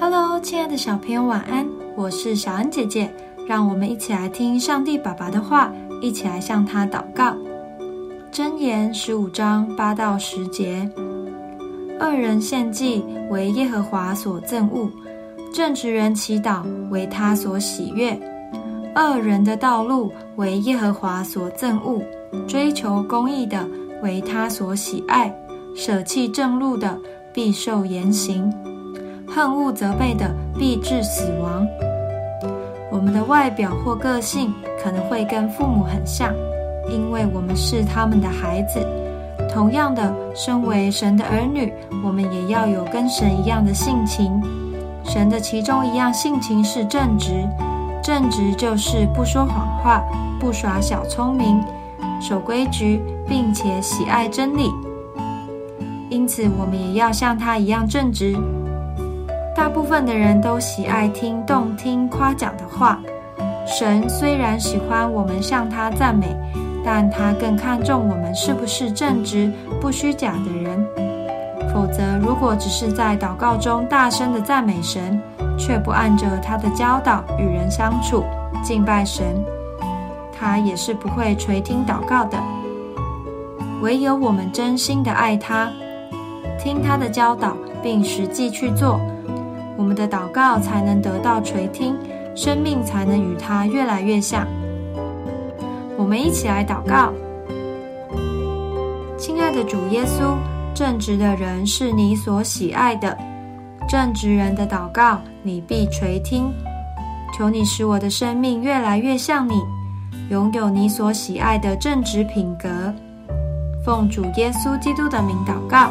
Hello，亲爱的小朋友，晚安！我是小恩姐姐，让我们一起来听上帝爸爸的话，一起来向他祷告。箴言十五章八到十节：恶人献祭为耶和华所憎恶，正直人祈祷为他所喜悦。恶人的道路为耶和华所憎恶，追求公义的为他所喜爱，舍弃正路的必受严刑。恨恶责备的，必致死亡。我们的外表或个性可能会跟父母很像，因为我们是他们的孩子。同样的，身为神的儿女，我们也要有跟神一样的性情。神的其中一样性情是正直，正直就是不说谎话，不耍小聪明，守规矩，并且喜爱真理。因此，我们也要像他一样正直。大部分的人都喜爱听动听夸奖的话。神虽然喜欢我们向他赞美，但他更看重我们是不是正直、不虚假的人。否则，如果只是在祷告中大声的赞美神，却不按着他的教导与人相处、敬拜神，他也是不会垂听祷告的。唯有我们真心的爱他，听他的教导，并实际去做。我们的祷告才能得到垂听，生命才能与他越来越像。我们一起来祷告：亲爱的主耶稣，正直的人是你所喜爱的，正直人的祷告你必垂听。求你使我的生命越来越像你，拥有你所喜爱的正直品格。奉主耶稣基督的名祷告，